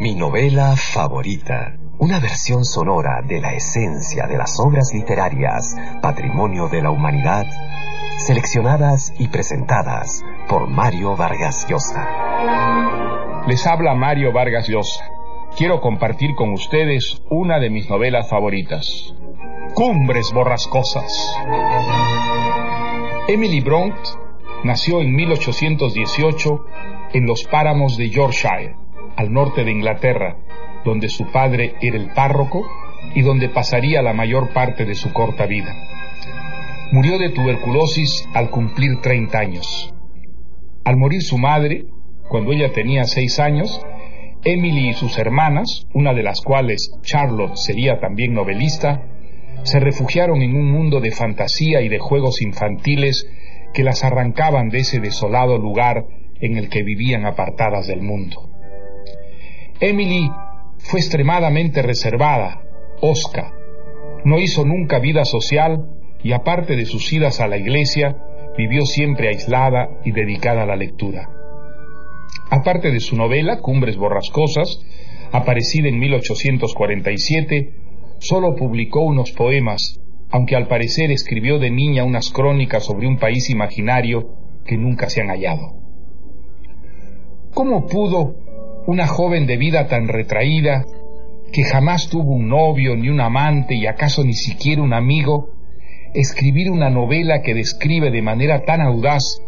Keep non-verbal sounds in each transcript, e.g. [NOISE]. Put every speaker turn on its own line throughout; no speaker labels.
Mi novela favorita. Una versión sonora de la esencia de las obras literarias, patrimonio de la humanidad, seleccionadas y presentadas por Mario Vargas Llosa.
Les habla Mario Vargas Llosa. Quiero compartir con ustedes una de mis novelas favoritas, Cumbres Borrascosas. Emily Bront nació en 1818 en los páramos de Yorkshire, al norte de Inglaterra, donde su padre era el párroco y donde pasaría la mayor parte de su corta vida. Murió de tuberculosis al cumplir 30 años. Al morir su madre, cuando ella tenía seis años, Emily y sus hermanas, una de las cuales, Charlotte, sería también novelista, se refugiaron en un mundo de fantasía y de juegos infantiles que las arrancaban de ese desolado lugar en el que vivían apartadas del mundo. Emily fue extremadamente reservada, osca, no hizo nunca vida social y aparte de sus idas a la iglesia, vivió siempre aislada y dedicada a la lectura. Aparte de su novela, Cumbres Borrascosas, aparecida en 1847, solo publicó unos poemas, aunque al parecer escribió de niña unas crónicas sobre un país imaginario que nunca se han hallado. ¿Cómo pudo una joven de vida tan retraída, que jamás tuvo un novio ni un amante y acaso ni siquiera un amigo, escribir una novela que describe de manera tan audaz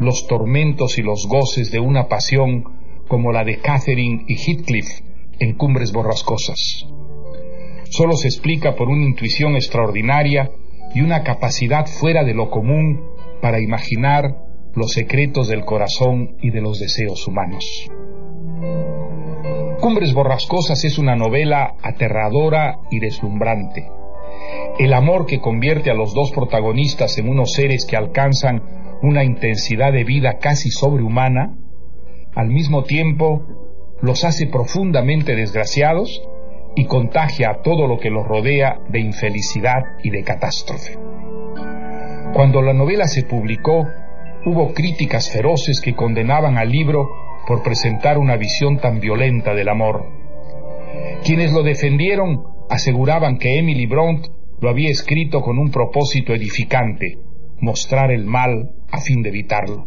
los tormentos y los goces de una pasión como la de Catherine y Heathcliff en Cumbres Borrascosas. Solo se explica por una intuición extraordinaria y una capacidad fuera de lo común para imaginar los secretos del corazón y de los deseos humanos. Cumbres Borrascosas es una novela aterradora y deslumbrante. El amor que convierte a los dos protagonistas en unos seres que alcanzan una intensidad de vida casi sobrehumana, al mismo tiempo los hace profundamente desgraciados y contagia a todo lo que los rodea de infelicidad y de catástrofe. Cuando la novela se publicó, hubo críticas feroces que condenaban al libro por presentar una visión tan violenta del amor. Quienes lo defendieron aseguraban que Emily Bront lo había escrito con un propósito edificante, mostrar el mal a fin de evitarlo.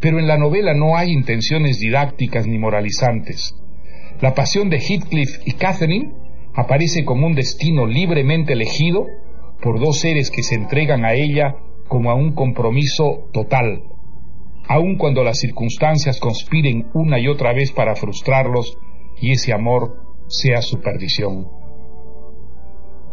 Pero en la novela no hay intenciones didácticas ni moralizantes. La pasión de Heathcliff y Catherine aparece como un destino libremente elegido por dos seres que se entregan a ella como a un compromiso total, aun cuando las circunstancias conspiren una y otra vez para frustrarlos y ese amor sea su perdición.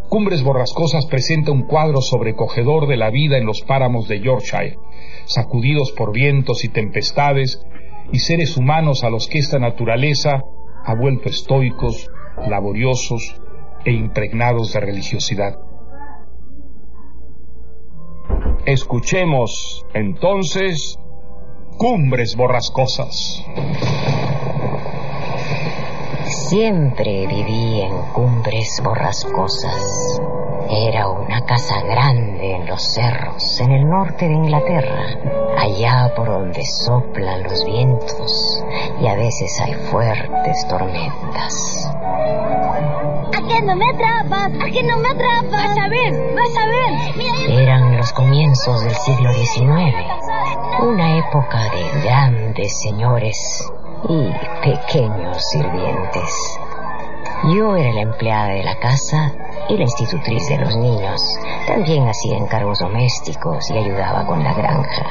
Cumbres Borrascosas presenta un cuadro sobrecogedor de la vida en los páramos de Yorkshire, sacudidos por vientos y tempestades, y seres humanos a los que esta naturaleza ha vuelto estoicos, laboriosos e impregnados de religiosidad. Escuchemos entonces Cumbres Borrascosas.
Siempre viví en cumbres borrascosas. Era una casa grande en los cerros, en el norte de Inglaterra, allá por donde soplan los vientos y a veces hay fuertes tormentas.
¿A qué no me atrapas? ¿A qué no me atrapas?
Vas a ver, vas a ver.
Eran los comienzos del siglo XIX, una época de grandes señores y pequeños sirvientes. Yo era la empleada de la casa y la institutriz de los niños. También hacía encargos domésticos y ayudaba con la granja.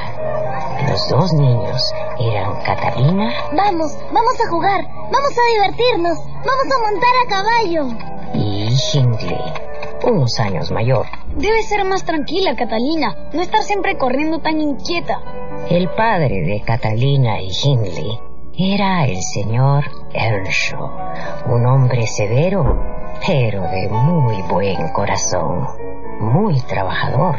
Los dos niños eran Catalina.
Vamos, vamos a jugar, vamos a divertirnos, vamos a montar a caballo.
Y Hindley, unos años mayor.
Debe ser más tranquila, Catalina, no estar siempre corriendo tan inquieta.
El padre de Catalina y Hindley era el señor Earnshaw, un hombre severo, pero de muy buen corazón, muy trabajador.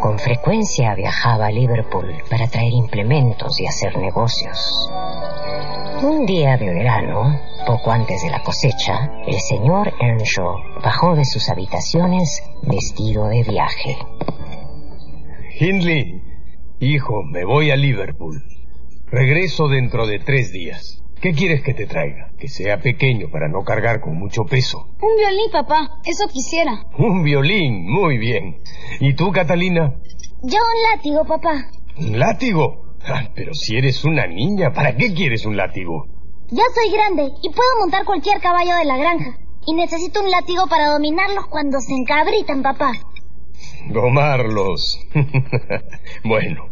Con frecuencia viajaba a Liverpool para traer implementos y hacer negocios. Un día de verano, poco antes de la cosecha, el señor Earnshaw bajó de sus habitaciones vestido de viaje.
Hindley, hijo, me voy a Liverpool. Regreso dentro de tres días. ¿Qué quieres que te traiga? Que sea pequeño para no cargar con mucho peso.
Un violín, papá. Eso quisiera. [LAUGHS]
Un violín, muy bien. ¿Y tú, Catalina?
Yo un látigo, papá.
¿Un látigo? Ah, pero si eres una niña, ¿para qué quieres un látigo?
Ya soy grande y puedo montar cualquier caballo de la granja. Y necesito un látigo para dominarlos cuando se encabritan, papá.
Domarlos. [LAUGHS] bueno,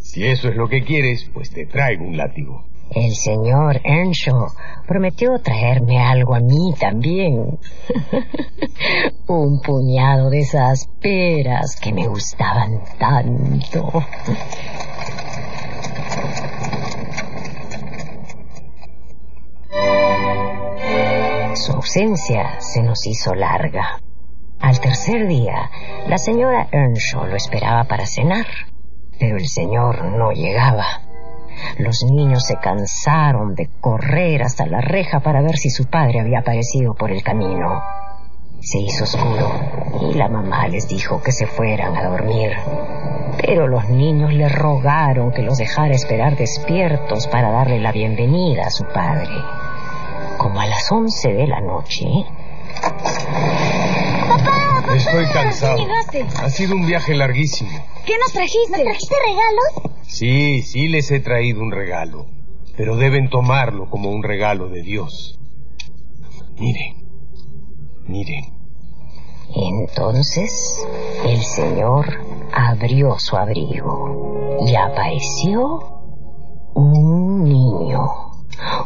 si eso es lo que quieres, pues te traigo un látigo.
El señor Earnshaw prometió traerme algo a mí también. [LAUGHS] Un puñado de esas peras que me gustaban tanto. Su ausencia se nos hizo larga. Al tercer día, la señora Earnshaw lo esperaba para cenar, pero el señor no llegaba. Los niños se cansaron de correr hasta la reja para ver si su padre había aparecido por el camino. Se hizo oscuro y la mamá les dijo que se fueran a dormir. Pero los niños le rogaron que los dejara esperar despiertos para darle la bienvenida a su padre. Como a las once de la noche.
¡Papá!
Estoy cansado.
llegaste?
Ha sido un viaje larguísimo.
¿Qué nos trajiste?
¿Me trajiste regalos?
Sí, sí les he traído un regalo, pero deben tomarlo como un regalo de Dios. Miren, miren.
Entonces el señor abrió su abrigo y apareció un niño.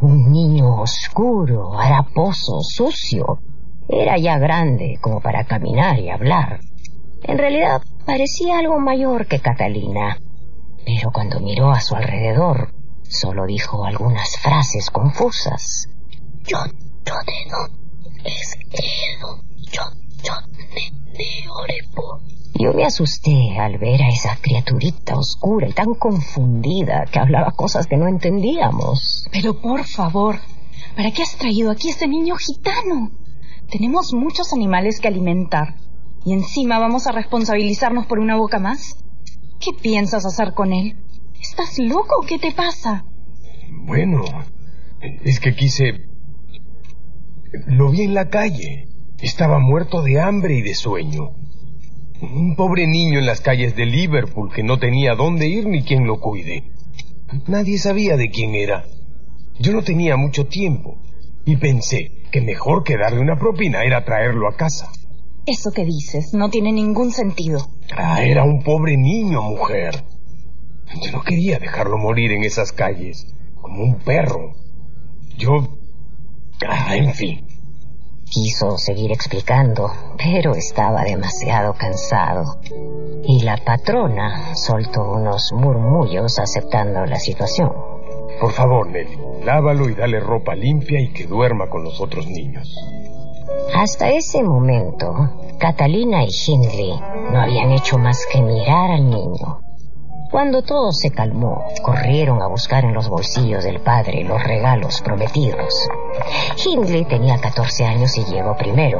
Un niño oscuro, haraposo, sucio. Era ya grande como para caminar y hablar. En realidad parecía algo mayor que Catalina. Pero cuando miró a su alrededor, solo dijo algunas frases confusas. Yo, yo de es Edo, yo, yo ne, ne orepo. Yo me asusté al ver a esa criaturita oscura y tan confundida que hablaba cosas que no entendíamos.
Pero por favor, ¿para qué has traído aquí este niño gitano? Tenemos muchos animales que alimentar. ¿Y encima vamos a responsabilizarnos por una boca más? ¿Qué piensas hacer con él? ¿Estás loco o qué te pasa?
Bueno, es que quise... Lo vi en la calle. Estaba muerto de hambre y de sueño. Un pobre niño en las calles de Liverpool que no tenía dónde ir ni quien lo cuide. Nadie sabía de quién era. Yo no tenía mucho tiempo y pensé que mejor que darle una propina era traerlo a casa.
Eso que dices no tiene ningún sentido.
Ah, era un pobre niño, mujer. Yo no quería dejarlo morir en esas calles, como un perro. Yo... Ah, en fin.
Quiso seguir explicando, pero estaba demasiado cansado. Y la patrona soltó unos murmullos aceptando la situación.
Por favor, Nelly, lávalo y dale ropa limpia y que duerma con los otros niños.
Hasta ese momento, Catalina y Hindley no habían hecho más que mirar al niño. Cuando todo se calmó, corrieron a buscar en los bolsillos del padre los regalos prometidos. Hindley tenía 14 años y llegó primero,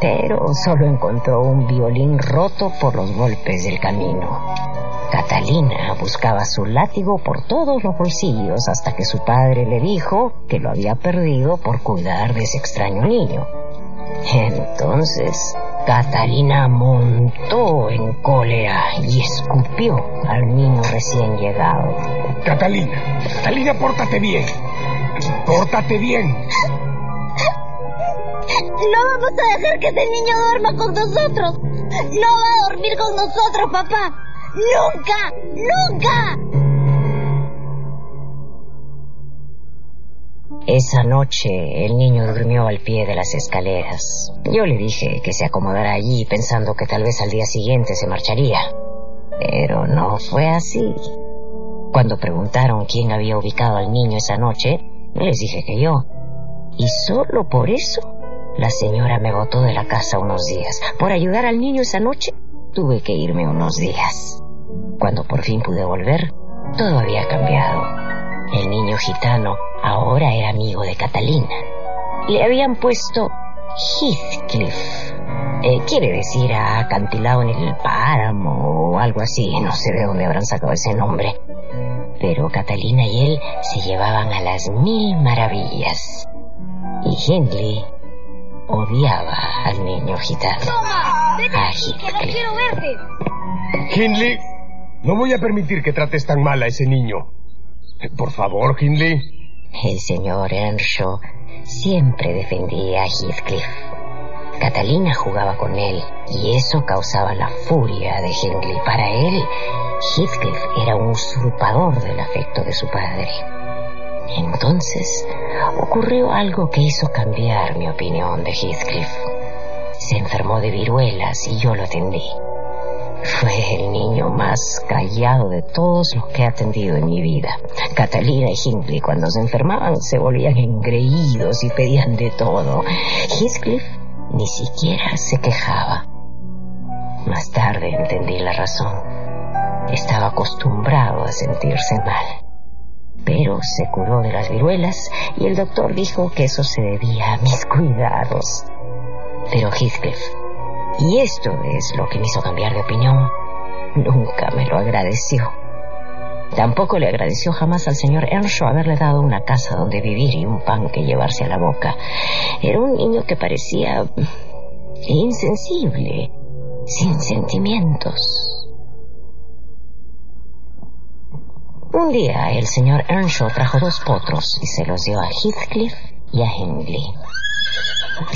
pero solo encontró un violín roto por los golpes del camino. Catalina buscaba su látigo por todos los bolsillos hasta que su padre le dijo que lo había perdido por cuidar de ese extraño niño. Entonces, Catalina montó en cólera y escupió al niño recién llegado.
Catalina, Catalina, pórtate bien. Pórtate bien.
No vamos a dejar que ese niño duerma con nosotros. No va a dormir con nosotros, papá. Nunca, nunca.
Esa noche el niño durmió al pie de las escaleras. Yo le dije que se acomodara allí pensando que tal vez al día siguiente se marcharía. Pero no fue así. Cuando preguntaron quién había ubicado al niño esa noche, les dije que yo. Y solo por eso la señora me botó de la casa unos días. Por ayudar al niño esa noche, tuve que irme unos días. Cuando por fin pude volver, todo había cambiado. El niño gitano ahora era amigo de Catalina. Le habían puesto Heathcliff. Eh, quiere decir acantilado en el páramo o algo así. No sé de dónde habrán sacado ese nombre. Pero Catalina y él se llevaban a las mil maravillas. Y Hindley odiaba al niño gitano.
¡Toma! ¡Vete! ¡Que no
Heathcliff.
quiero verte!
Hindley, no voy a permitir que trates tan mal a ese niño. Por favor, Hindley.
El señor Earnshaw siempre defendía a Heathcliff. Catalina jugaba con él y eso causaba la furia de Hindley. Para él, Heathcliff era un usurpador del afecto de su padre. Entonces ocurrió algo que hizo cambiar mi opinión de Heathcliff. Se enfermó de viruelas y yo lo atendí. Fue el niño más callado de todos los que he atendido en mi vida. Catalina y Hindley cuando se enfermaban se volvían engreídos y pedían de todo. Heathcliff ni siquiera se quejaba. Más tarde entendí la razón. Estaba acostumbrado a sentirse mal. Pero se curó de las viruelas y el doctor dijo que eso se debía a mis cuidados. Pero Heathcliff, y esto es lo que me hizo cambiar de opinión, nunca me lo agradeció. Tampoco le agradeció jamás al señor Earnshaw haberle dado una casa donde vivir y un pan que llevarse a la boca. Era un niño que parecía insensible, sin sentimientos. Un día el señor Earnshaw trajo dos potros y se los dio a Heathcliff y a Hindley.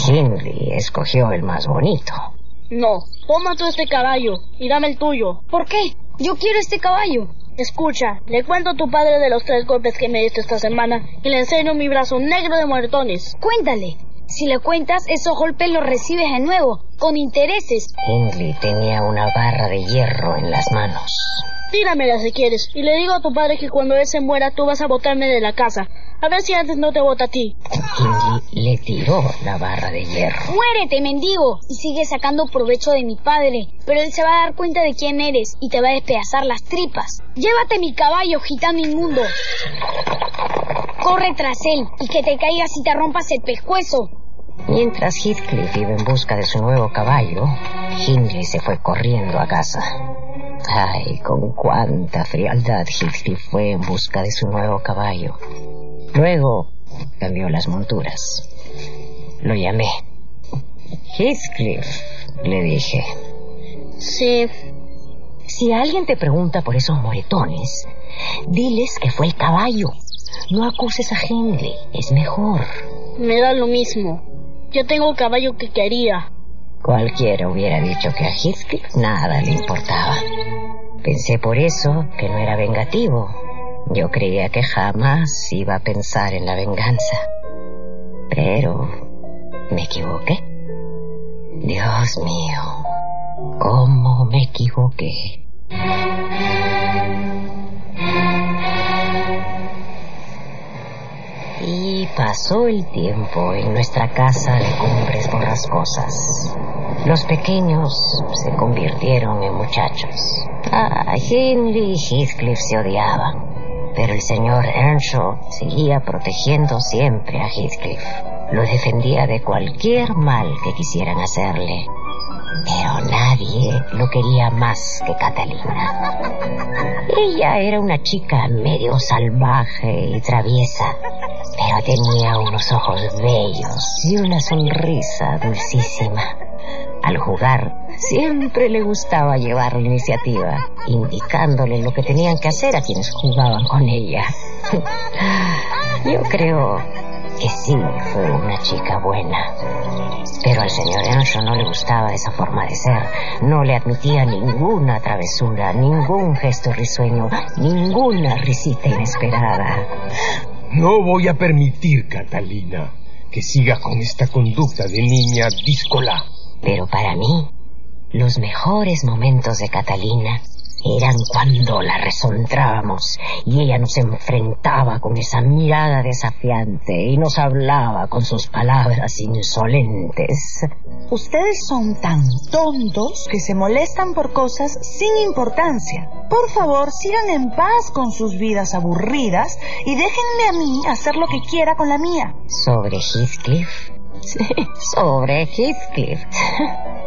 Hindley escogió el más bonito.
No, toma tú este caballo y dame el tuyo.
¿Por qué? Yo quiero este caballo.
Escucha, le cuento a tu padre de los tres golpes que me diste esta semana y le enseño mi brazo negro de muertones.
Cuéntale. Si le cuentas, esos golpes los recibes de nuevo, con intereses.
Hindley tenía una barra de hierro en las manos.
Tíramela si quieres y le digo a tu padre que cuando él se muera tú vas a botarme de la casa. A ver si antes no te bota a ti.
Hindley le tiró la barra de hierro.
Muérete, mendigo. Y sigue sacando provecho de mi padre. Pero él se va a dar cuenta de quién eres y te va a despedazar las tripas. Llévate mi caballo, gitano inmundo. Corre tras él y que te caigas y te rompas el pescuezo.
Mientras Heathcliff iba en busca de su nuevo caballo, Hindley se fue corriendo a casa. Ay, con cuánta frialdad Heathcliff fue en busca de su nuevo caballo. Luego cambió las monturas. Lo llamé. Heathcliff, le dije.
Sí,
Si alguien te pregunta por esos moretones, diles que fue el caballo. No acuses a Hindley, es mejor.
me da lo mismo. Yo tengo el caballo que quería.
Cualquiera hubiera dicho que a Heathcliff nada le importaba. Pensé por eso que no era vengativo. Yo creía que jamás iba a pensar en la venganza. Pero me equivoqué. Dios mío, cómo me equivoqué. Y pasó el tiempo en nuestra casa de cumbres borrascosas. Los pequeños se convirtieron en muchachos. Ah, Hindley y Heathcliff se odiaban, pero el señor Earnshaw seguía protegiendo siempre a Heathcliff. Lo defendía de cualquier mal que quisieran hacerle. Pero nadie lo quería más que Catalina. Ella era una chica medio salvaje y traviesa, pero tenía unos ojos bellos y una sonrisa dulcísima. Al jugar, siempre le gustaba llevar la iniciativa, indicándole lo que tenían que hacer a quienes jugaban con ella. [LAUGHS] Yo creo que sí fue una chica buena. Pero al señor Earnshaw no le gustaba esa forma de ser. No le admitía ninguna travesura, ningún gesto risueño, ninguna risita inesperada.
No voy a permitir, Catalina, que siga con esta conducta de niña díscola.
Pero para mí, los mejores momentos de Catalina eran cuando la resontrábamos y ella nos enfrentaba con esa mirada desafiante y nos hablaba con sus palabras insolentes.
Ustedes son tan tontos que se molestan por cosas sin importancia. Por favor, sigan en paz con sus vidas aburridas y déjenme a mí hacer lo que quiera con la mía.
¿Sobre Heathcliff? Sí, sobre Heathcliff. [LAUGHS]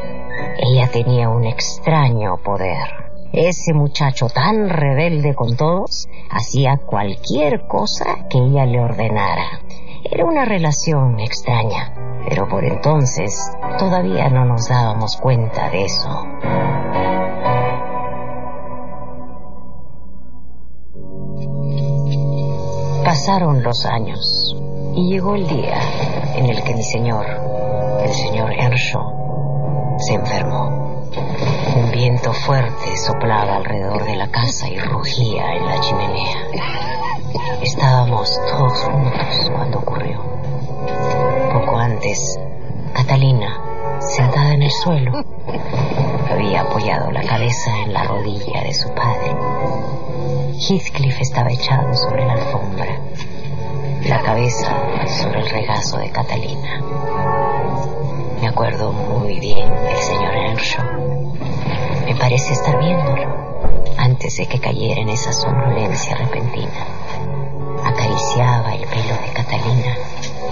Ella tenía un extraño poder. Ese muchacho tan rebelde con todos hacía cualquier cosa que ella le ordenara. Era una relación extraña, pero por entonces todavía no nos dábamos cuenta de eso. Pasaron los años y llegó el día en el que mi señor, el señor Earnshaw, se enfermó. Viento fuerte soplaba alrededor de la casa y rugía en la chimenea. Estábamos todos juntos cuando ocurrió. Poco antes, Catalina, sentada en el suelo, había apoyado la cabeza en la rodilla de su padre. Heathcliff estaba echado sobre la alfombra, la cabeza sobre el regazo de Catalina. Me acuerdo muy bien del señor Earnshaw. Me parece estar viéndolo antes de que cayera en esa somnolencia repentina. Acariciaba el pelo de Catalina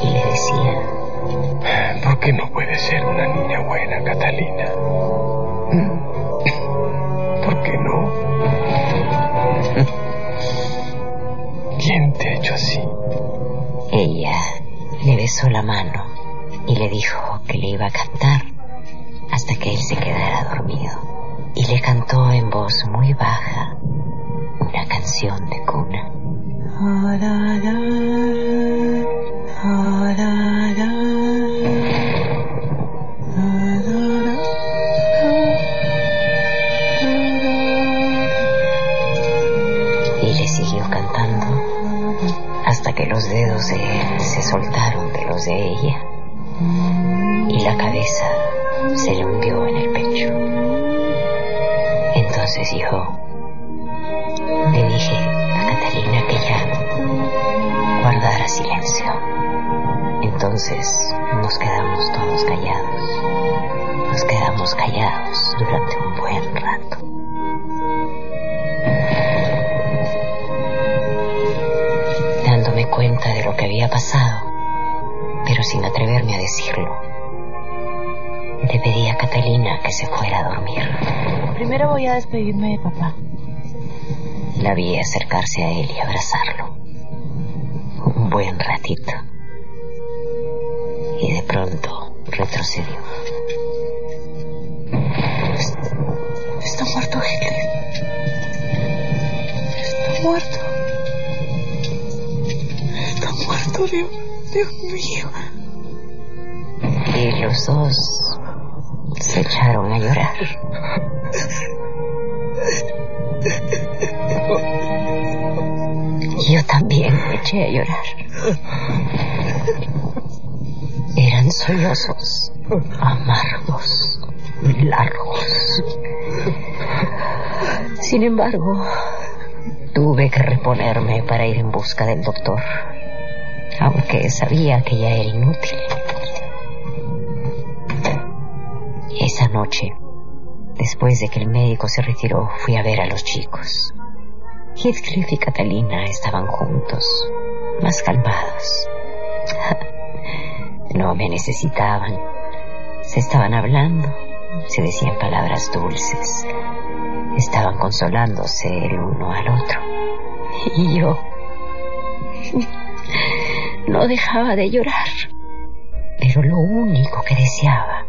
y le decía,
¿Por qué no puede ser una niña buena, Catalina? [LAUGHS] ¿Por qué no? [LAUGHS] ¿Quién te ha hecho así?
Ella le besó la mano y le dijo que le iba a cantar hasta que él se quedara dormido. Le cantó en voz muy baja una canción de cuna. Y le siguió cantando hasta que los dedos de él se soltaron de los de ella y la cabeza se le hundió en el pecho. Dijo, le dije a Catalina que ya guardara silencio. Entonces
despedirme de papá.
La vi acercarse a él y abrazarlo. Un buen ratito. Y de pronto retrocedió.
Está muerto, Hitler. Está muerto. Está muerto, Dios, Dios mío.
Y los dos se echaron a llorar. [LAUGHS] a llorar. Eran sollozos amargos, largos. Sin embargo, tuve que reponerme para ir en busca del doctor, aunque sabía que ya era inútil. Esa noche, después de que el médico se retiró, fui a ver a los chicos. Heathcliff y Catalina estaban juntos, más calmados. [LAUGHS] No me necesitaban. Se estaban hablando, se decían palabras dulces. Estaban consolándose el uno al otro. [LAUGHS] Y yo [LAUGHS] no dejaba de llorar. Pero lo único que deseaba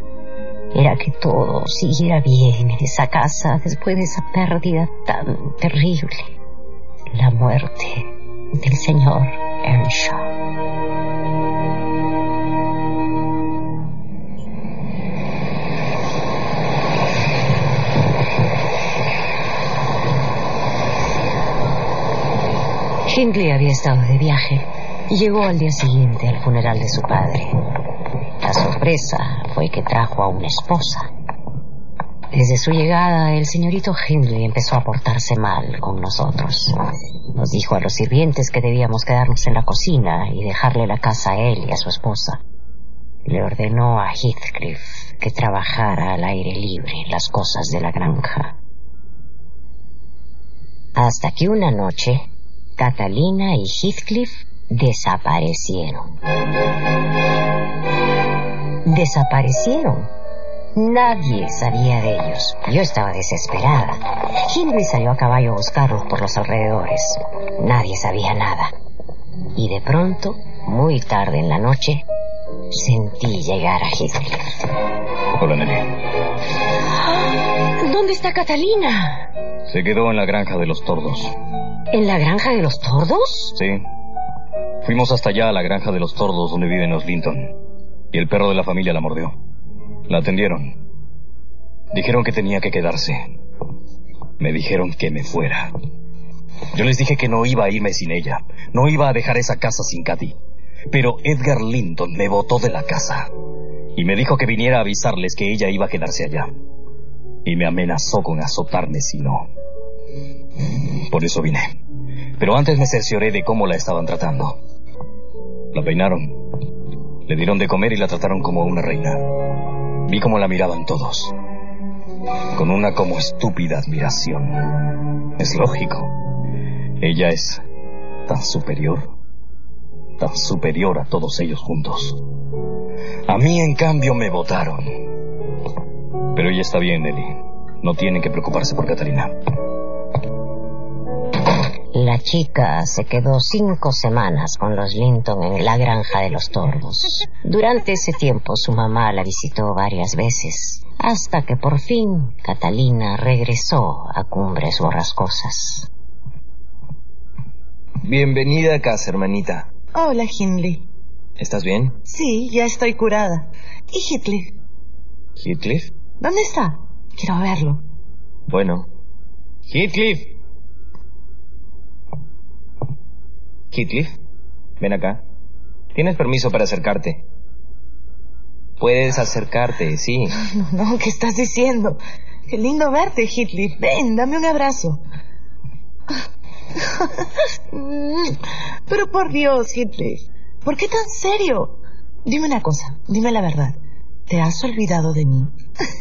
era que todo siguiera bien en esa casa después de esa pérdida tan terrible. La muerte del señor Earnshaw. Hindley había estado de viaje y llegó al día siguiente al funeral de su padre. La sorpresa fue que trajo a una esposa. Desde su llegada, el señorito Hindley empezó a portarse mal con nosotros. Nos dijo a los sirvientes que debíamos quedarnos en la cocina y dejarle la casa a él y a su esposa. Le ordenó a Heathcliff que trabajara al aire libre las cosas de la granja. Hasta que una noche, Catalina y Heathcliff desaparecieron. Desaparecieron Nadie sabía de ellos. Yo estaba desesperada. Hindley salió a caballo a buscarlos por los alrededores. Nadie sabía nada. Y de pronto, muy tarde en la noche, sentí llegar a Heathcliff.
Hola, Nelly.
¿Dónde está Catalina?
Se quedó en la granja de los tordos.
¿En la granja de los tordos?
Sí. Fuimos hasta allá a la granja de los tordos donde viven los Linton. Y el perro de la familia la mordió. La atendieron. Dijeron que tenía que quedarse. Me dijeron que me fuera. Yo les dije que no iba a irme sin ella. No iba a dejar esa casa sin Katy. Pero Edgar Linton me botó de la casa. Y me dijo que viniera a avisarles que ella iba a quedarse allá. Y me amenazó con azotarme si no. Por eso vine. Pero antes me cercioré de cómo la estaban tratando. La peinaron. Le dieron de comer y la trataron como una reina. Vi cómo la miraban todos. Con una como estúpida admiración. Es lógico. Ella es tan superior. Tan superior a todos ellos juntos. A mí, en cambio, me votaron. Pero ella está bien, Nelly. No tienen que preocuparse por Catalina.
La chica se quedó cinco semanas con los Linton en la granja de los tordos. Durante ese tiempo su mamá la visitó varias veces, hasta que por fin Catalina regresó a Cumbres Borrascosas.
Bienvenida a casa, hermanita.
Hola, Hindley.
¿Estás bien?
Sí, ya estoy curada. ¿Y Heathcliff?
¿Heathcliff?
¿Dónde está? Quiero verlo.
Bueno. Heathcliff. Heathcliff, ven acá. Tienes permiso para acercarte. Puedes acercarte, sí. [LAUGHS]
No, no, ¿qué estás diciendo? Qué lindo verte, Heathcliff. Ven, dame un abrazo. Pero por Dios, Heathcliff, ¿por qué tan serio? Dime una cosa, dime la verdad. ¿Te has olvidado de mí?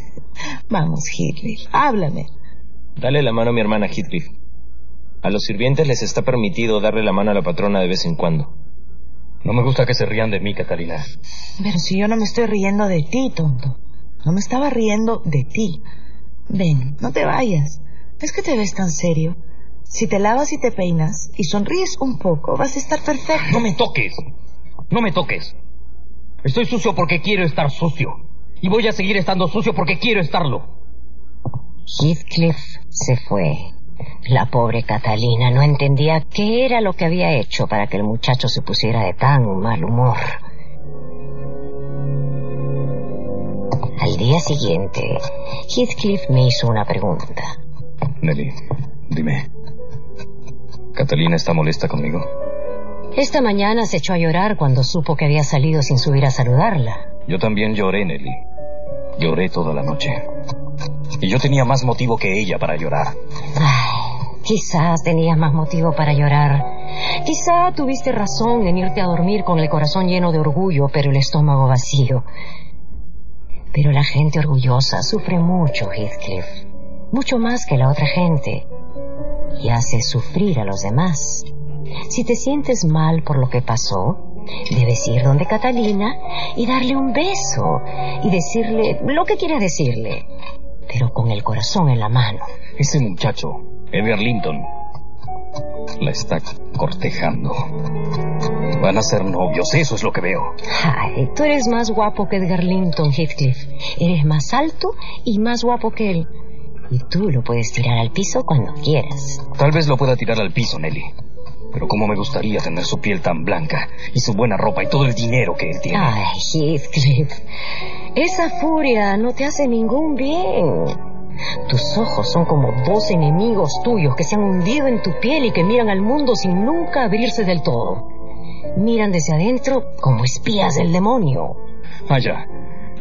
[LAUGHS] Vamos, Heathcliff, háblame.
Dale la mano a mi hermana Heathcliff. A los sirvientes les está permitido darle la mano a la patrona de vez en cuando.
No me gusta que se rían de mí, Catalina.
Pero si yo no me estoy riendo de ti, tonto. No me estaba riendo de ti. Ven, no te vayas. ¿Es que te ves tan serio? Si te lavas y te peinas y sonríes un poco, vas a estar perfecto.
No me toques. No me toques. Estoy sucio porque quiero estar sucio. Y voy a seguir estando sucio porque quiero estarlo.
Heathcliff se fue. La pobre Catalina no entendía qué era lo que había hecho para que el muchacho se pusiera de tan mal humor. Al día siguiente, Heathcliff me hizo una pregunta.
Nelly, dime. ¿Catalina está molesta conmigo?
Esta mañana se echó a llorar cuando supo que había salido sin subir a saludarla.
Yo también lloré, Nelly. Lloré toda la noche. Y yo tenía más motivo que ella para llorar.
Ay, quizás tenías más motivo para llorar. Quizá tuviste razón en irte a dormir con el corazón lleno de orgullo, pero el estómago vacío. Pero la gente orgullosa sufre mucho, Heathcliff. Mucho más que la otra gente. Y hace sufrir a los demás. Si te sientes mal por lo que pasó, debes ir donde Catalina y darle un beso y decirle lo que quieras decirle, pero con el corazón en la mano.
Ese muchacho, Edgar Linton, la está cortejando. Van a ser novios, eso es lo que veo.
Ay, tú eres más guapo que Edgar Linton, Heathcliff. Eres más alto y más guapo que él. Y tú lo puedes tirar al piso cuando quieras.
Tal vez lo pueda tirar al piso, Nelly. Pero cómo me gustaría tener su piel tan blanca y su buena ropa y todo el dinero que él tiene.
Ay, Heathcliff, esa furia no te hace ningún bien. Tus ojos son como dos enemigos tuyos que se han hundido en tu piel y que miran al mundo sin nunca abrirse del todo. Miran desde adentro como espías del demonio.
Vaya,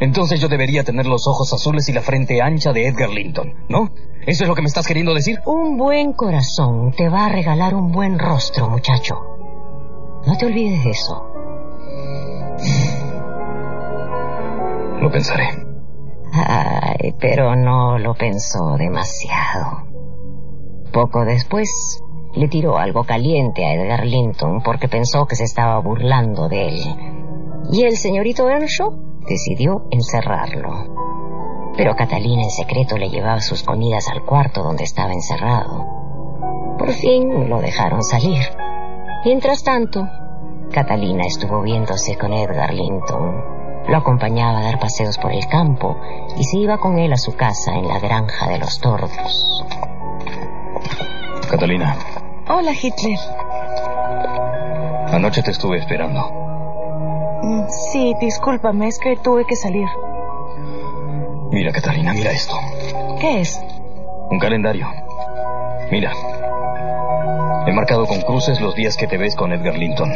entonces yo debería tener los ojos azules y la frente ancha de Edgar Linton, ¿no? ¿Eso es lo que me estás queriendo decir?
Un buen corazón te va a regalar un buen rostro, muchacho. No te olvides de eso.
Lo pensaré.
Ay, pero no lo pensó demasiado. Poco después le tiró algo caliente a Edgar Linton porque pensó que se estaba burlando de él. Y el señorito Earnshaw decidió encerrarlo. Pero Catalina en secreto le llevaba sus comidas al cuarto donde estaba encerrado. Por fin lo dejaron salir. Mientras tanto, Catalina estuvo viéndose con Edgar Linton. Lo acompañaba a dar paseos por el campo y se iba con él a su casa en la granja de los tordos.
Catalina,
Hola, Hitler.
anoche te estuve esperando.
Mm, Sí, discúlpame, es que tuve que salir.
Mira, Catalina, mira esto.
¿Qué es?
Un calendario. Mira. He marcado con cruces los días que te ves con Edgar Linton.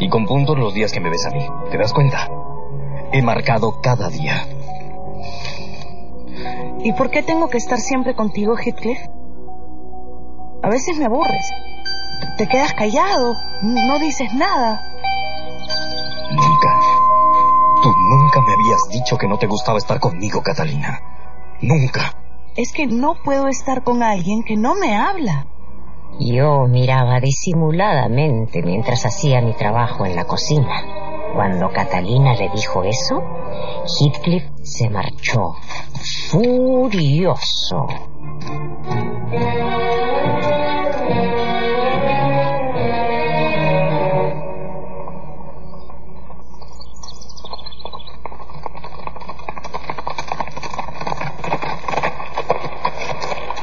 Y con puntos los días que me ves a mí. ¿Te das cuenta? He marcado cada día.
¿Y por qué tengo que estar siempre contigo, Heathcliff? A veces me aburres. Te quedas callado, no dices nada.
Nunca. Tú nunca me habías dicho que no te gustaba estar conmigo, Catalina. Nunca.
Es que no puedo estar con alguien que no me habla.
Yo miraba disimuladamente mientras hacía mi trabajo en la cocina. Cuando Catalina le dijo eso, Heathcliff se marchó, furioso.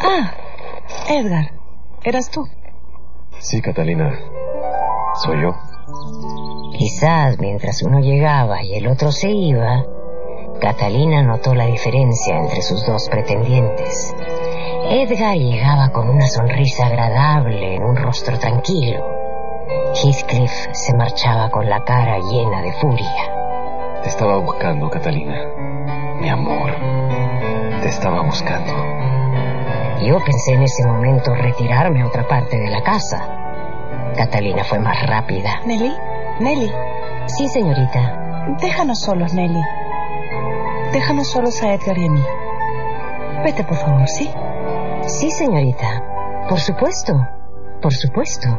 Ah, Edgar, eras tú.
Sí, Catalina. Soy yo.
Quizás mientras uno llegaba y el otro se iba, Catalina notó la diferencia entre sus dos pretendientes. Edgar llegaba con una sonrisa agradable en un rostro tranquilo. Heathcliff se marchaba con la cara llena de furia.
Te estaba buscando, Catalina. Mi amor. Te estaba buscando.
Yo pensé en ese momento retirarme a otra parte de la casa. Catalina fue más rápida.
Nelly, Nelly,
Sí, señorita.
déjanos solos, Nelly. Déjanos solos a Edgar y a mí. Vete, por favor, ¿sí?
Sí, señorita. Por supuesto. Por supuesto.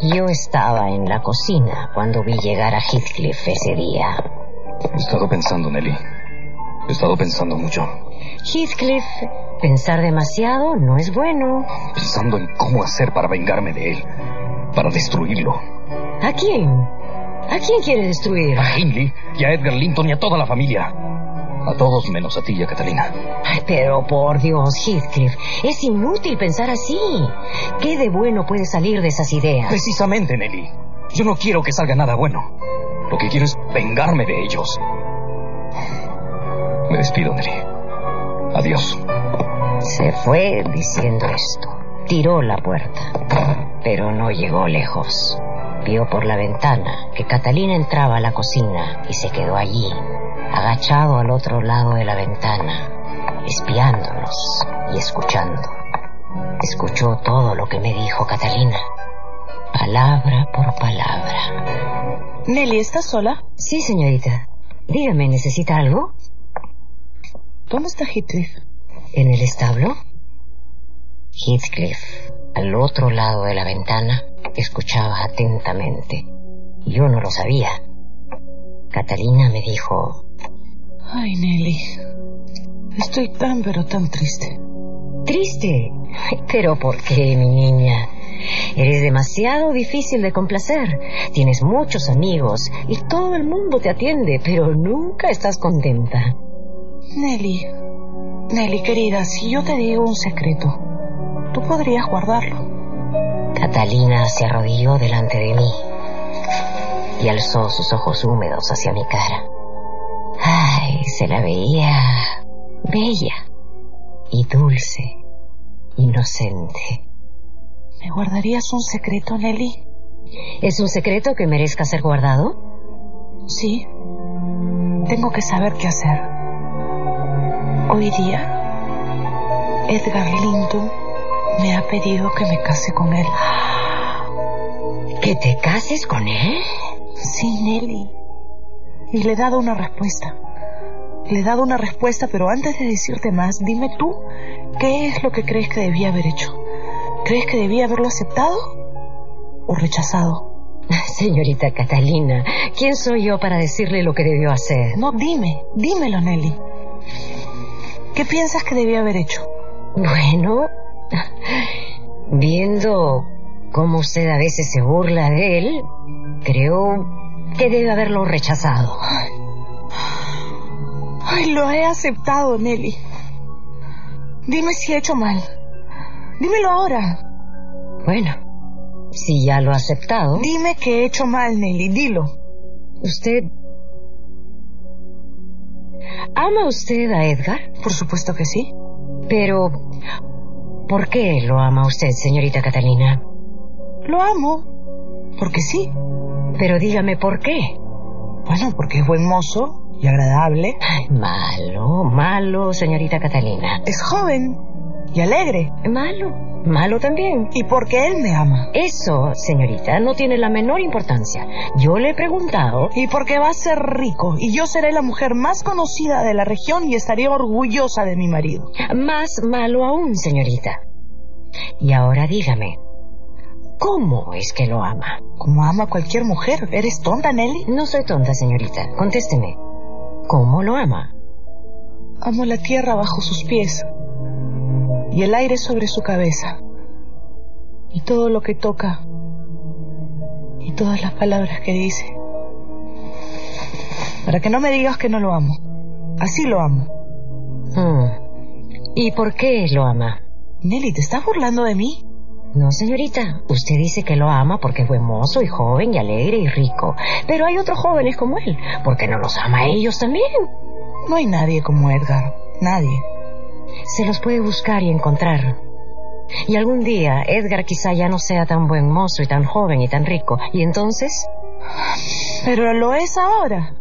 Yo estaba en la cocina cuando vi llegar a Heathcliff ese día.
He estado pensando, Nelly. He estado pensando mucho.
Heathcliff, pensar demasiado no es bueno.
Pensando en cómo hacer para vengarme de él. Para destruirlo.
¿A quién? ¿A quién quiere destruir?
A Hindley y a Edgar Linton y a toda la familia. A todos menos a ti y a Catalina.
Ay, pero por Dios, Heathcliff, es inútil pensar así. ¿Qué de bueno puede salir de esas ideas?
Precisamente, Nelly. Yo no quiero que salga nada bueno. Lo que quiero es vengarme de ellos. Me despido, Nelly. Adiós.
Se fue diciendo esto. Tiró la puerta, pero no llegó lejos. Vio por la ventana que Catalina entraba a la cocina y se quedó allí, agachado al otro lado de la ventana, espiándonos y escuchando. Escuchó todo lo que me dijo Catalina, palabra por palabra.
Nelly, ¿estás sola?
Sí, señorita. Dígame, ¿necesita algo?
¿Dónde está Heathcliff?
¿En el establo? Heathcliff, al otro lado de la ventana, escuchaba atentamente. Yo no lo sabía. Catalina me dijo,
Ay, Nelly. Estoy tan, pero tan triste.
triste. Pero ¿por qué, mi niña? Eres demasiado difícil de complacer. Tienes muchos amigos y todo el mundo te atiende, pero nunca estás contenta.
Nelly. Nelly, querida, si yo te digo un secreto, tú podrías guardarlo.
Catalina se arrodilló delante de mí y alzó sus ojos húmedos hacia mi cara. Ay, se la veía bella y dulce, inocente.
¿Me guardarías un secreto, Nelly?
¿Es un secreto que merezca ser guardado?
Sí. Tengo que saber qué hacer. Hoy día, Edgar Linton me ha pedido que me case con él.
¿Que te cases con él?
Sí, Nelly. Y le he dado una respuesta. Le he dado una respuesta, pero antes de decirte más, dime tú, ¿qué es lo que crees que debía haber hecho? ¿Crees que debía haberlo aceptado o rechazado? [LAUGHS]
Señorita Catalina, ¿quién soy yo para decirle lo que debió hacer?
No, dime, dímelo, Nelly. ¿Qué piensas que debió haber hecho?
Bueno, viendo cómo usted a veces se burla de él, creo que debe haberlo rechazado.
Ay, lo he aceptado, Nelly. Dime si he hecho mal. Dímelo ahora.
Bueno, si ya lo ha aceptado.
Dime que he hecho mal, Nelly, dilo.
¿Usted... ¿Ama usted a Edgar?
Por supuesto que sí.
Pero... ¿Por qué lo ama usted, señorita Catalina?
Lo amo. Porque sí.
Pero dígame por qué.
Bueno, porque es buen mozo y agradable.
Ay, malo, malo, señorita Catalina.
Es joven y alegre.
Malo, malo también.
Y porque él me ama.
Eso, señorita, no tiene la menor importancia. Yo le he preguntado.
Y porque va a ser rico y yo seré la mujer más conocida de la región y estaré orgullosa de mi marido.
Más malo aún, señorita. Y ahora dígame, ¿Cómo es que lo ama?
Como ama cualquier mujer. ¿Eres tonta, Nelly?
No soy tonta, señorita. Contésteme. ¿Cómo lo ama?
Amo la tierra bajo sus pies y el aire sobre su cabeza y todo lo que toca y todas las palabras que dice. Para que no me digas que no lo amo. Así lo amo.
Hmm. ¿Y por qué lo ama?
Nelly, ¿te estás burlando de mí?
No, señorita. Usted dice que lo ama porque es buen mozo y joven y alegre y rico. Pero hay otros jóvenes como él. ¿Por qué no los ama a ellos también?
No hay nadie como Edgar. Nadie.
Se los puede buscar y encontrar. Y algún día Edgar quizá ya no sea tan buen mozo y tan joven y tan rico. ¿Y entonces?
Pero lo es ahora.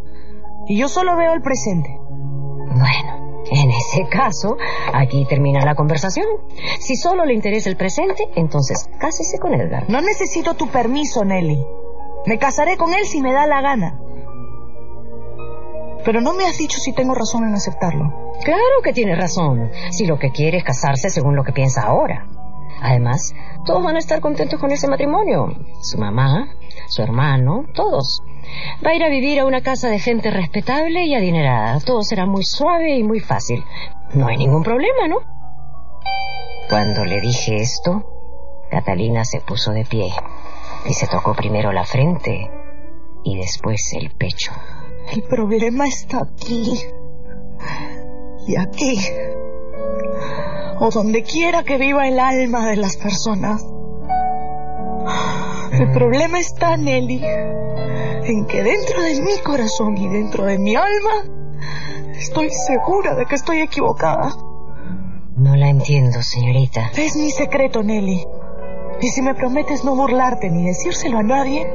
Y yo solo veo el presente.
Bueno, en ese caso, aquí termina la conversación. Si solo le interesa el presente, entonces cásese con Edgar.
No necesito tu permiso, Nelly. Me casaré con él si me da la gana. Pero no me has dicho si tengo razón en aceptarlo.
Claro que tiene razón, si lo que quiere es casarse según lo que piensa ahora. Además, todos van a estar contentos con ese matrimonio. Su mamá, su hermano, todos. Va a ir a vivir a una casa de gente respetable y adinerada. Todo será muy suave y muy fácil. No hay ningún problema, ¿no? Cuando le dije esto, Catalina se puso de pie y se tocó primero la frente y después el pecho.
El problema está aquí. Y aquí. O donde quiera que viva el alma de las personas. El problema está, Nelly, en que dentro de mi corazón y dentro de mi alma estoy segura de que estoy equivocada.
No la entiendo, señorita.
Es mi secreto, Nelly. Y si me prometes no burlarte ni decírselo a nadie,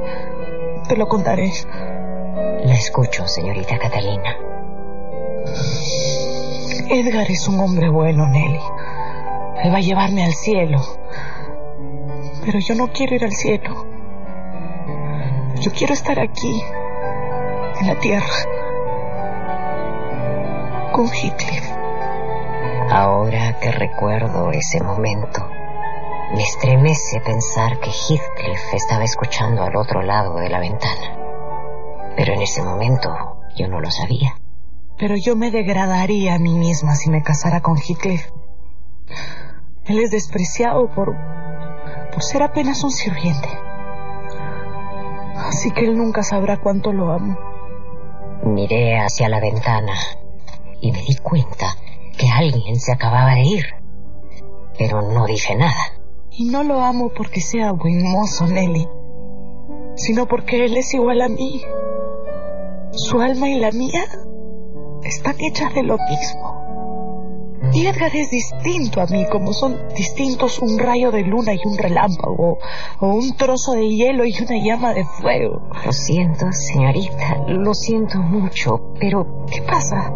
te lo contaré.
La escucho, señorita Catalina.
Edgar es un hombre bueno, Nelly. Él va a llevarme al cielo. Pero yo no quiero ir al cielo. Yo quiero estar aquí, en la tierra, con Heathcliff.
Ahora que recuerdo ese momento, me estremece pensar que Heathcliff estaba escuchando al otro lado de la ventana. Pero en ese momento yo no lo sabía.
Pero yo me degradaría a mí misma si me casara con Heathcliff. Él es despreciado por, por ser apenas un sirviente. Así que él nunca sabrá cuánto lo amo.
Miré hacia la ventana y me di cuenta que alguien se acababa de ir. Pero no dije nada.
Y no lo amo porque sea buen mozo, Nelly, sino porque él es igual a mí. Su alma y la mía están hechas de lo mismo. Y Edgar es distinto a mí, como son distintos un rayo de luna y un relámpago, o un trozo de hielo y una llama de fuego.
Lo siento, señorita, lo siento mucho, pero...
¿Qué pasa?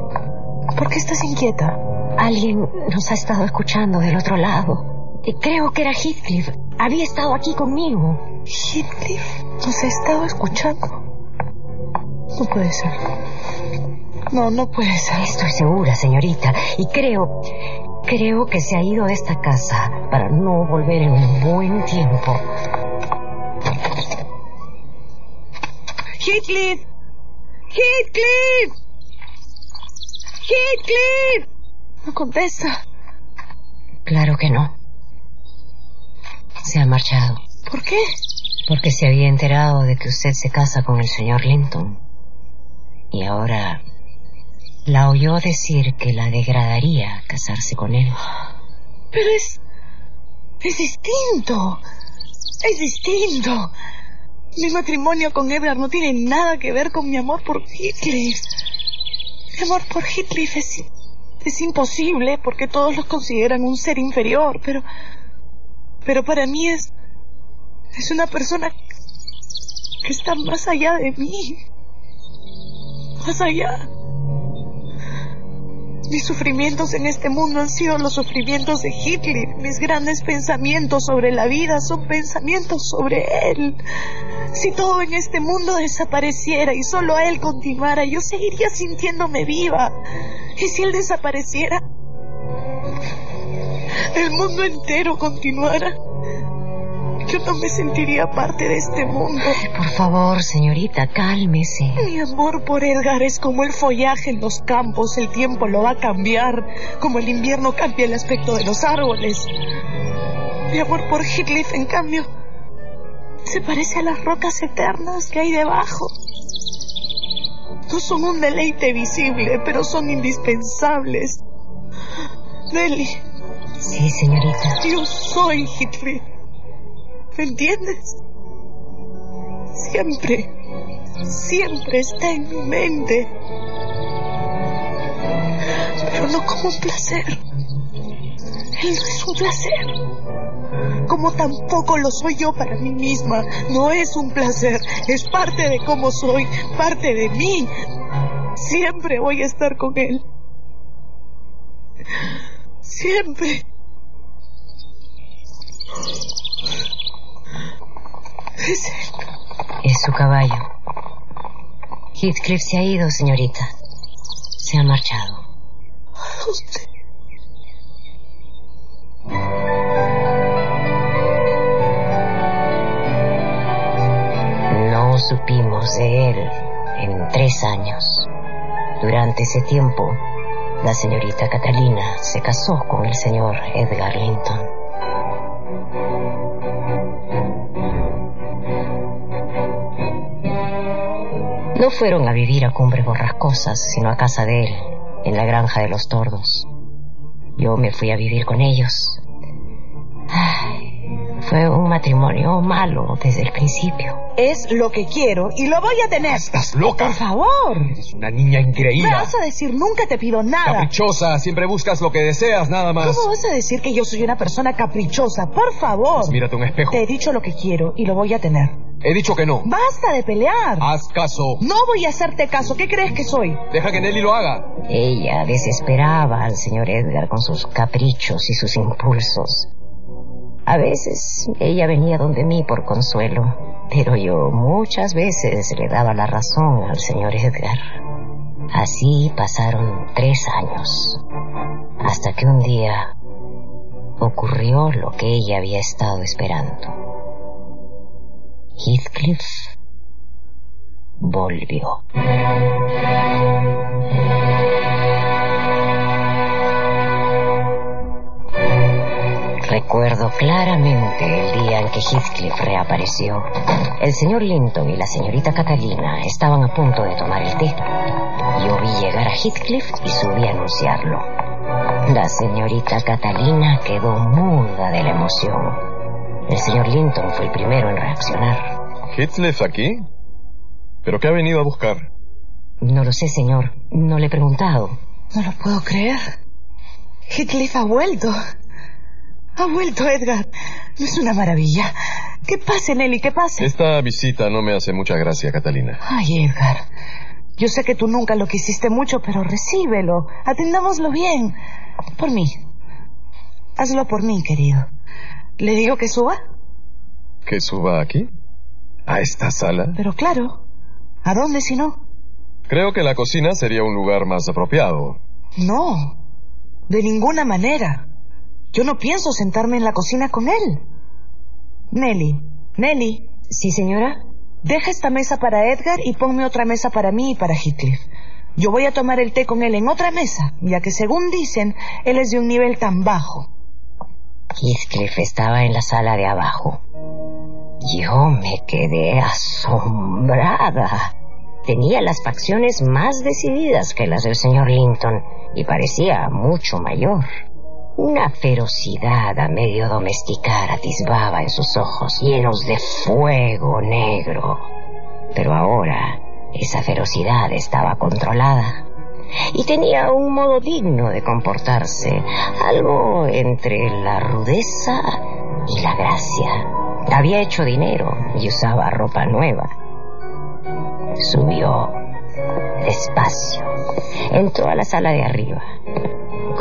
¿Por qué estás inquieta?
Alguien nos ha estado escuchando del otro lado. Y creo que era Heathcliff. Había estado aquí conmigo.
¿Heathcliff nos ha estado escuchando? No puede ser. No, no puede ser.
Estoy segura, señorita. Y creo, creo que se ha ido de esta casa para no volver en un buen tiempo.
Heathcliff. Heathcliff. Heathcliff. No contesta.
Claro que no. Se ha marchado.
¿Por qué?
Porque se había enterado de que usted se casa con el señor Linton. Y ahora la oyó decir que la degradaría casarse con él.
Pero es... es distinto. Es distinto. Mi matrimonio con Edgar no tiene nada que ver con mi amor por Heathcliff. Mi amor por Heathcliff es, es imposible porque todos los consideran un ser inferior, pero... Pero para mí es... Es una persona que está más allá de mí. Más allá. Mis sufrimientos en este mundo han sido los sufrimientos de Hitler. Mis grandes pensamientos sobre la vida son pensamientos sobre él. Si todo en este mundo desapareciera y solo él continuara, yo seguiría sintiéndome viva. Y si él desapareciera, el mundo entero continuara. Yo no me sentiría parte de este mundo.
Por favor, señorita, cálmese.
Mi amor por Edgar es como el follaje en los campos. El tiempo lo va a cambiar, como el invierno cambia el aspecto de los árboles. Mi amor por Heathcliff, en cambio, se parece a las rocas eternas que hay debajo. No son un deleite visible, pero son indispensables. Nelly.
Sí, señorita.
Yo soy Heathcliff. ¿Me entiendes? Siempre, siempre está en mi mente. Pero no como un placer. Él no es un placer. Como tampoco lo soy yo para mí misma. No es un placer. Es parte de cómo soy, parte de mí. Siempre voy a estar con él. Siempre. Es.
Es su caballo. Heathcliff se ha ido, señorita. Se ha marchado. No supimos de él en tres años. Durante ese tiempo, la señorita Catalina se casó con el señor Edgar Linton. No fueron a vivir a Cumbres Borrascosas, sino a casa de él, en la granja de los tordos. Yo me fui a vivir con ellos. Fue un matrimonio malo desde el principio.
Es lo que quiero y lo voy a tener.
¿Estás loca?
Por favor.
Eres una niña increíble.
Me vas a decir nunca te pido nada.
Caprichosa, siempre buscas lo que deseas, nada más.
¿Cómo vas a decir que yo soy una persona caprichosa? Por favor.
Pues mírate un espejo.
Te he dicho lo que quiero y lo voy a tener.
He dicho que no.
Basta de pelear.
Haz caso.
No voy a hacerte caso. ¿Qué crees que soy?
Deja que Nelly lo haga.
Ella desesperaba al señor Edgar con sus caprichos y sus impulsos. A veces ella venía donde mí por consuelo, pero yo muchas veces le daba la razón al señor Edgar. Así pasaron tres años, hasta que un día ocurrió lo que ella había estado esperando. Heathcliff volvió. Recuerdo claramente el día en que Heathcliff reapareció. El señor Linton y la señorita Catalina estaban a punto de tomar el té. Yo vi llegar a Heathcliff y subí a anunciarlo. La señorita Catalina quedó muda de la emoción. El señor Linton fue el primero en reaccionar.
¿Heathcliff aquí? ¿Pero qué ha venido a buscar?
No lo sé, señor. No le he preguntado.
No lo puedo creer. Heathcliff ha vuelto. Ha vuelto, Edgar. No es una maravilla. ¿Qué pase, Nelly? ¿Qué pase?
Esta visita no me hace mucha gracia, Catalina.
Ay, Edgar. Yo sé que tú nunca lo quisiste mucho, pero recíbelo. Atendámoslo bien. Por mí. Hazlo por mí, querido. ¿Le digo que suba?
¿Que suba aquí? ¿A esta sala?
Pero claro. ¿A dónde si no?
Creo que la cocina sería un lugar más apropiado.
No. De ninguna manera. Yo no pienso sentarme en la cocina con él. Nelly. Nelly.
Sí, señora.
Deja esta mesa para Edgar y ponme otra mesa para mí y para Heathcliff. Yo voy a tomar el té con él en otra mesa, ya que según dicen, él es de un nivel tan bajo.
Heathcliff estaba en la sala de abajo. Yo me quedé asombrada. Tenía las facciones más decididas que las del señor Linton y parecía mucho mayor. Una ferocidad a medio domesticar atisbaba en sus ojos, llenos de fuego negro. Pero ahora esa ferocidad estaba controlada y tenía un modo digno de comportarse, algo entre la rudeza y la gracia. Había hecho dinero y usaba ropa nueva. Subió despacio, entró a la sala de arriba.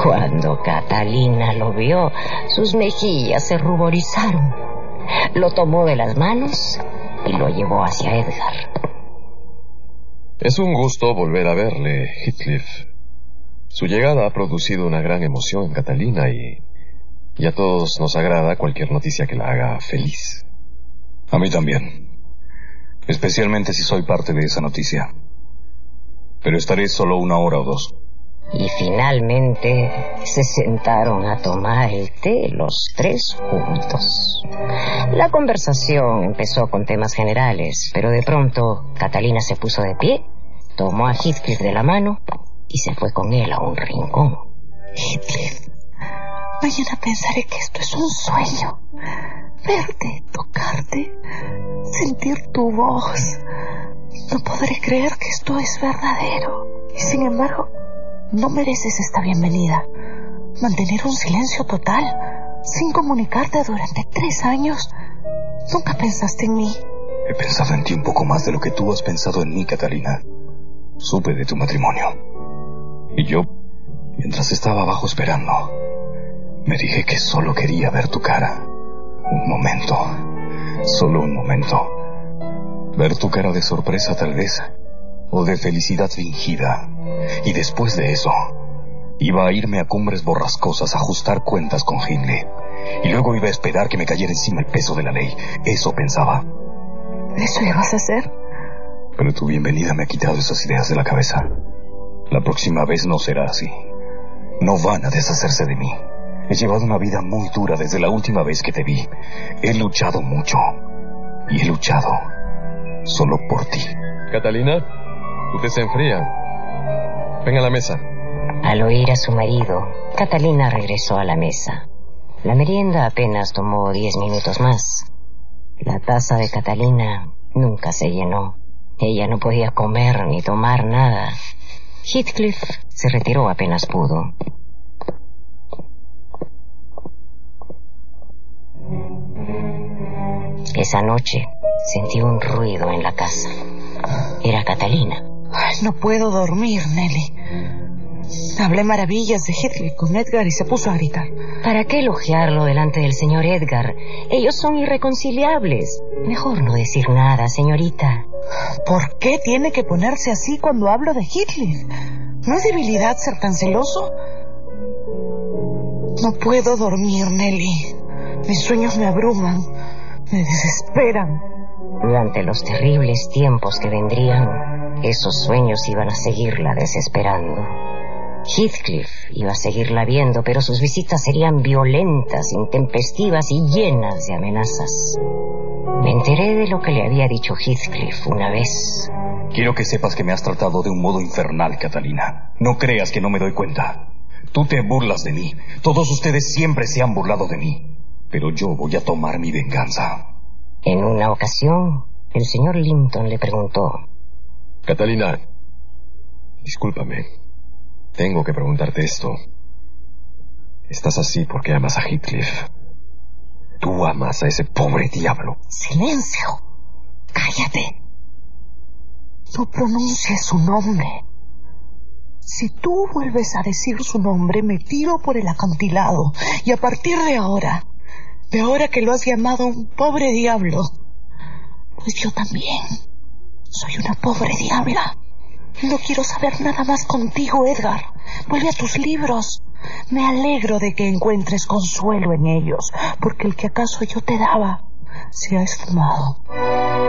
Cuando Catalina lo vio, sus mejillas se ruborizaron. Lo tomó de las manos y lo llevó hacia Edgar.
Es un gusto volver a verle, Heathcliff. Su llegada ha producido una gran emoción en Catalina y, y a todos nos agrada cualquier noticia que la haga feliz.
A mí también. Especialmente si soy parte de esa noticia. Pero estaré solo una hora o dos.
Y finalmente se sentaron a tomar el té los tres juntos. La conversación empezó con temas generales, pero de pronto Catalina se puso de pie, tomó a Heathcliff de la mano y se fue con él a un rincón.
Heathcliff, mañana pensaré que esto es un sueño. Verte, tocarte, sentir tu voz. No podré creer que esto es verdadero. Y sin embargo, no mereces esta bienvenida. Mantener un silencio total, sin comunicarte durante tres años. Nunca pensaste en mí.
He pensado en ti un poco más de lo que tú has pensado en mí, Catalina. Supe de tu matrimonio. Y yo, mientras estaba abajo esperando, me dije que solo quería ver tu cara. Un momento. Solo un momento. Ver tu cara de sorpresa tal vez. O de felicidad fingida. Y después de eso, iba a irme a cumbres borrascosas a ajustar cuentas con Hindley. Y luego iba a esperar que me cayera encima el peso de la ley. Eso pensaba.
¿Eso ibas a hacer?
Pero tu bienvenida me ha quitado esas ideas de la cabeza. La próxima vez no será así. No van a deshacerse de mí. He llevado una vida muy dura desde la última vez que te vi. He luchado mucho. Y he luchado solo por ti.
Catalina, té se enfría. Ven a la mesa.
Al oír a su marido, Catalina regresó a la mesa. La merienda apenas tomó diez minutos más. La taza de Catalina nunca se llenó. Ella no podía comer ni tomar nada. Heathcliff se retiró apenas pudo. Esa noche sentí un ruido en la casa. Era Catalina.
Ay, no puedo dormir, Nelly. Hablé maravillas de Heathcliff con Edgar y se puso a gritar.
¿Para qué elogiarlo delante del señor Edgar? Ellos son irreconciliables. Mejor no decir nada, señorita.
¿Por qué tiene que ponerse así cuando hablo de Heathcliff? ¿No es debilidad ser tan celoso? No puedo dormir, Nelly. Mis sueños me abruman, me desesperan.
Durante los terribles tiempos que vendrían, esos sueños iban a seguirla desesperando. Heathcliff iba a seguirla viendo, pero sus visitas serían violentas, intempestivas y llenas de amenazas. Me enteré de lo que le había dicho Heathcliff una vez.
Quiero que sepas que me has tratado de un modo infernal, Catalina. No creas que no me doy cuenta. Tú te burlas de mí. Todos ustedes siempre se han burlado de mí. Pero yo voy a tomar mi venganza.
En una ocasión, el señor Linton le preguntó.
Catalina, discúlpame. Tengo que preguntarte esto. Estás así porque amas a Heathcliff. Tú amas a ese pobre diablo.
Silencio. Cállate. No pronuncies su nombre. Si tú vuelves a decir su nombre, me tiro por el acantilado. Y a partir de ahora, de ahora que lo has llamado un pobre diablo, pues yo también soy una pobre diabla. No quiero saber nada más contigo, Edgar. Vuelve a tus libros. Me alegro de que encuentres consuelo en ellos, porque el que acaso yo te daba se ha esfumado.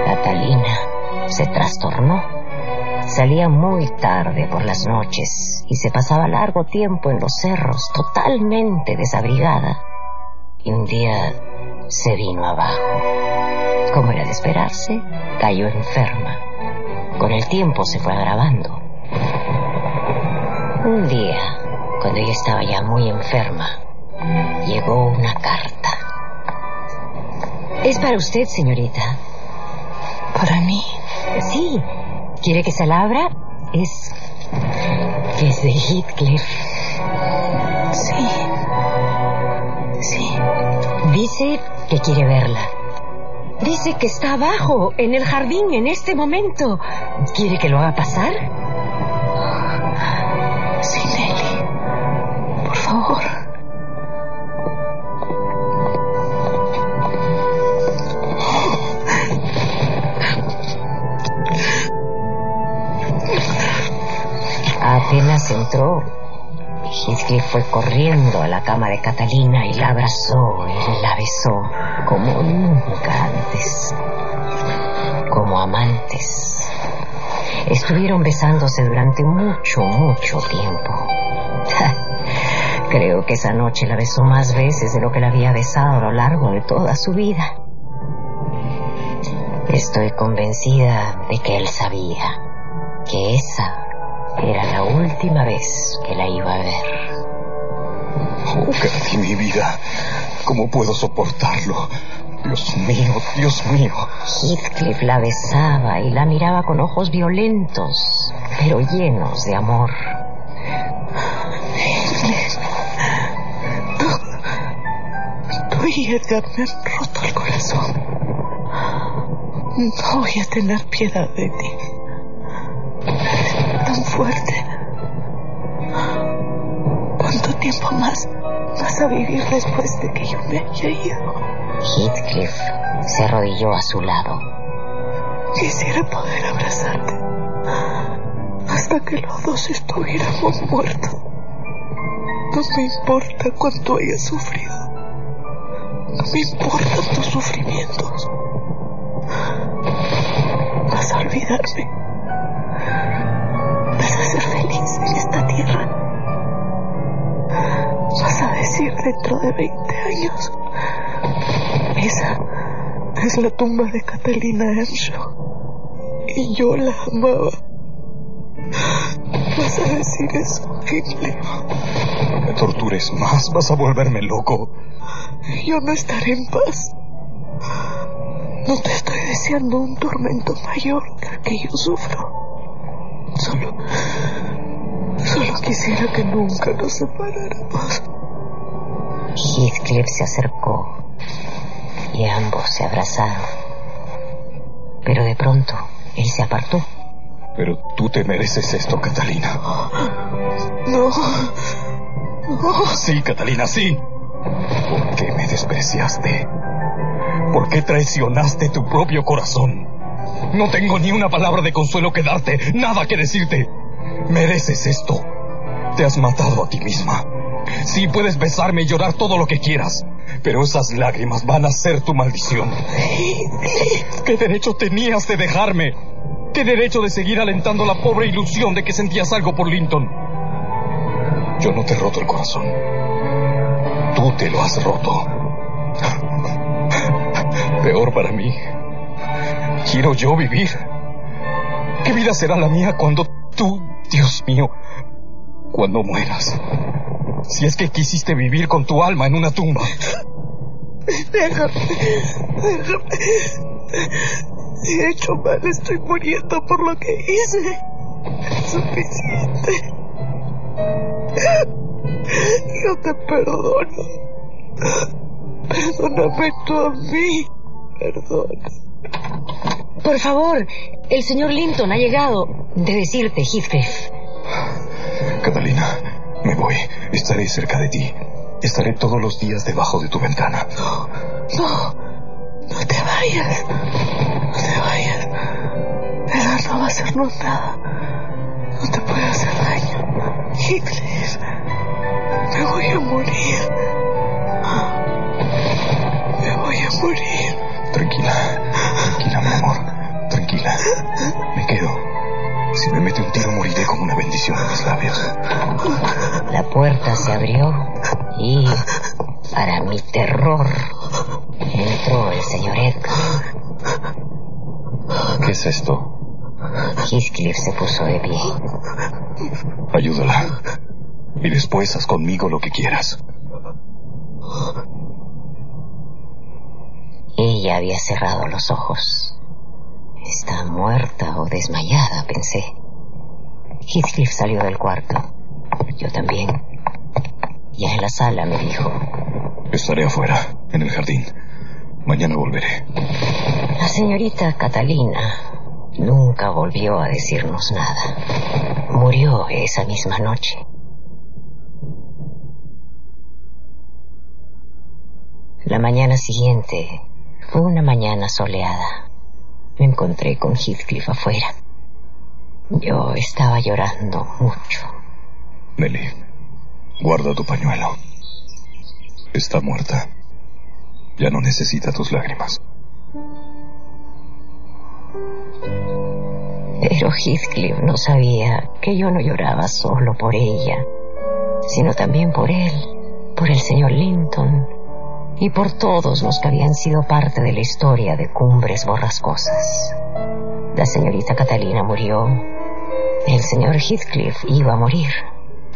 Catalina, se trastornó. Salía muy tarde por las noches y se pasaba largo tiempo en los cerros, totalmente desabrigada. Y un día se vino abajo. Como era de esperarse, cayó enferma. Con el tiempo se fue agravando. Un día, cuando ella estaba ya muy enferma, llegó una carta. Es para usted, señorita.
¿Para mí?
Sí. ¿Quiere que se la abra? Es... es de Heathcliff.
Sí. Sí.
Dice que quiere verla. Dice que está abajo, en el jardín, en este momento. ¿Quiere que lo haga pasar?
Sí, Nelly. Por favor.
Apenas entró, Heathcliff fue corriendo a la cama de Catalina y la abrazó y la besó como nunca como amantes. Estuvieron besándose durante mucho, mucho tiempo. [LAUGHS] Creo que esa noche la besó más veces de lo que la había besado a lo largo de toda su vida. Estoy convencida de que él sabía que esa era la última vez que la iba a ver.
Oh, Katy, mi vida. ¿Cómo puedo soportarlo? Dios mío, Dios mío.
Heathcliff la besaba y la miraba con ojos violentos, pero llenos de amor.
Tú y Edgar me han roto el corazón. No voy a tener piedad de ti. Tan fuerte. ¿Cuánto tiempo más vas a vivir después de que yo me haya ido?
Heathcliff se arrodilló a su lado.
Quisiera poder abrazarte hasta que los dos estuviéramos muertos. No me importa cuánto hayas sufrido. No me importan tus sufrimientos. Vas a olvidarme. Vas a ser feliz en esta tierra. Vas a decir dentro de 20 años. Esa es la tumba de Catalina Ershaw. Y yo la amaba. Vas a decir eso, Hitler.
No me tortures más, vas a volverme loco.
Yo no estaré en paz. No te estoy deseando un tormento mayor que el que yo sufro. Solo. Solo quisiera que nunca nos separáramos.
Heathcliff se acercó y ambos se abrazaron. Pero de pronto él se apartó.
Pero tú te mereces esto, Catalina.
No. No.
Sí, Catalina, sí. ¿Por qué me despreciaste? ¿Por qué traicionaste tu propio corazón? No tengo ni una palabra de consuelo que darte, nada que decirte. Mereces esto. Te has matado a ti misma. Sí, puedes besarme y llorar todo lo que quieras, pero esas lágrimas van a ser tu maldición. ¿Qué derecho tenías de dejarme? ¿Qué derecho de seguir alentando la pobre ilusión de que sentías algo por Linton? Yo no te he roto el corazón. Tú te lo has roto. Peor para mí. Quiero yo vivir. ¿Qué vida será la mía cuando tú, Dios mío, cuando mueras? Si es que quisiste vivir con tu alma en una tumba.
Déjame. Déjame. Si he hecho mal, estoy muriendo por lo que hice. Es suficiente. Yo te perdono. Perdóname tú a mí. Perdona.
Por favor, el señor Linton ha llegado. De decirte, Heathcliff.
Catalina, me voy. Estaré cerca de ti. Estaré todos los días debajo de tu ventana.
No, no, no te vayas. No te vayas. Edgar no va a hacernos nada. No te puede hacer daño. Heathcliff, me voy a morir.
En mis labios.
La puerta se abrió y, para mi terror, entró el señor Edgar.
¿Qué es esto?
Heathcliff se puso de pie.
Ayúdala. Y después haz conmigo lo que quieras.
Ella había cerrado los ojos. Está muerta o desmayada, pensé. Heathcliff salió del cuarto. Yo también. Ya en la sala me dijo.
Estaré afuera, en el jardín. Mañana volveré.
La señorita Catalina nunca volvió a decirnos nada. Murió esa misma noche. La mañana siguiente fue una mañana soleada. Me encontré con Heathcliff afuera. Yo estaba llorando mucho.
Nelly, guarda tu pañuelo. Está muerta. Ya no necesita tus lágrimas.
Pero Heathcliff no sabía que yo no lloraba solo por ella, sino también por él, por el señor Linton y por todos los que habían sido parte de la historia de Cumbres Borrascosas. La señorita Catalina murió, el señor Heathcliff iba a morir,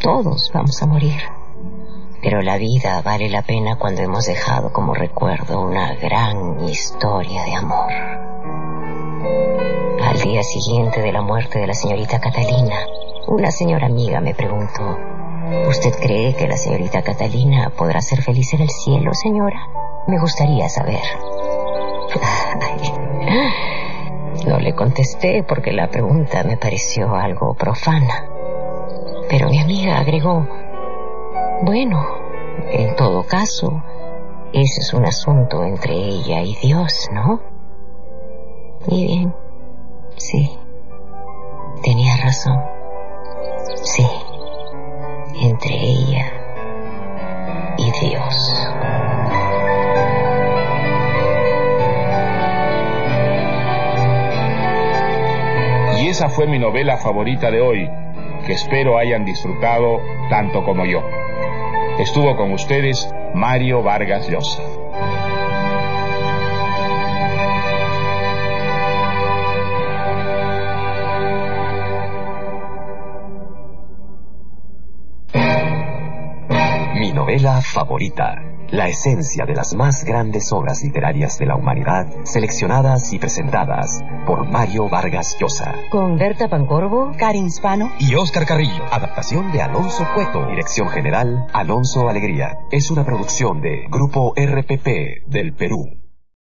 todos vamos a morir. Pero la vida vale la pena cuando hemos dejado como recuerdo una gran historia de amor. Al día siguiente de la muerte de la señorita Catalina, una señora amiga me preguntó, ¿usted cree que la señorita Catalina podrá ser feliz en el cielo, señora? Me gustaría saber. [LAUGHS] No le contesté porque la pregunta me pareció algo profana. Pero mi amiga agregó, bueno, en todo caso, ese es un asunto entre ella y Dios, ¿no? Y bien, sí, tenía razón. Sí, entre ella y Dios.
Esa fue mi novela favorita de hoy, que espero hayan disfrutado tanto como yo. Estuvo con ustedes Mario Vargas Llosa.
Mi novela favorita. La esencia de las más grandes obras literarias de la humanidad, seleccionadas y presentadas por Mario Vargas Llosa.
Con Berta Pancorvo,
Karin Spano
y Oscar Carrillo. Adaptación de Alonso Cueto. Dirección general, Alonso Alegría. Es una producción de Grupo RPP del Perú.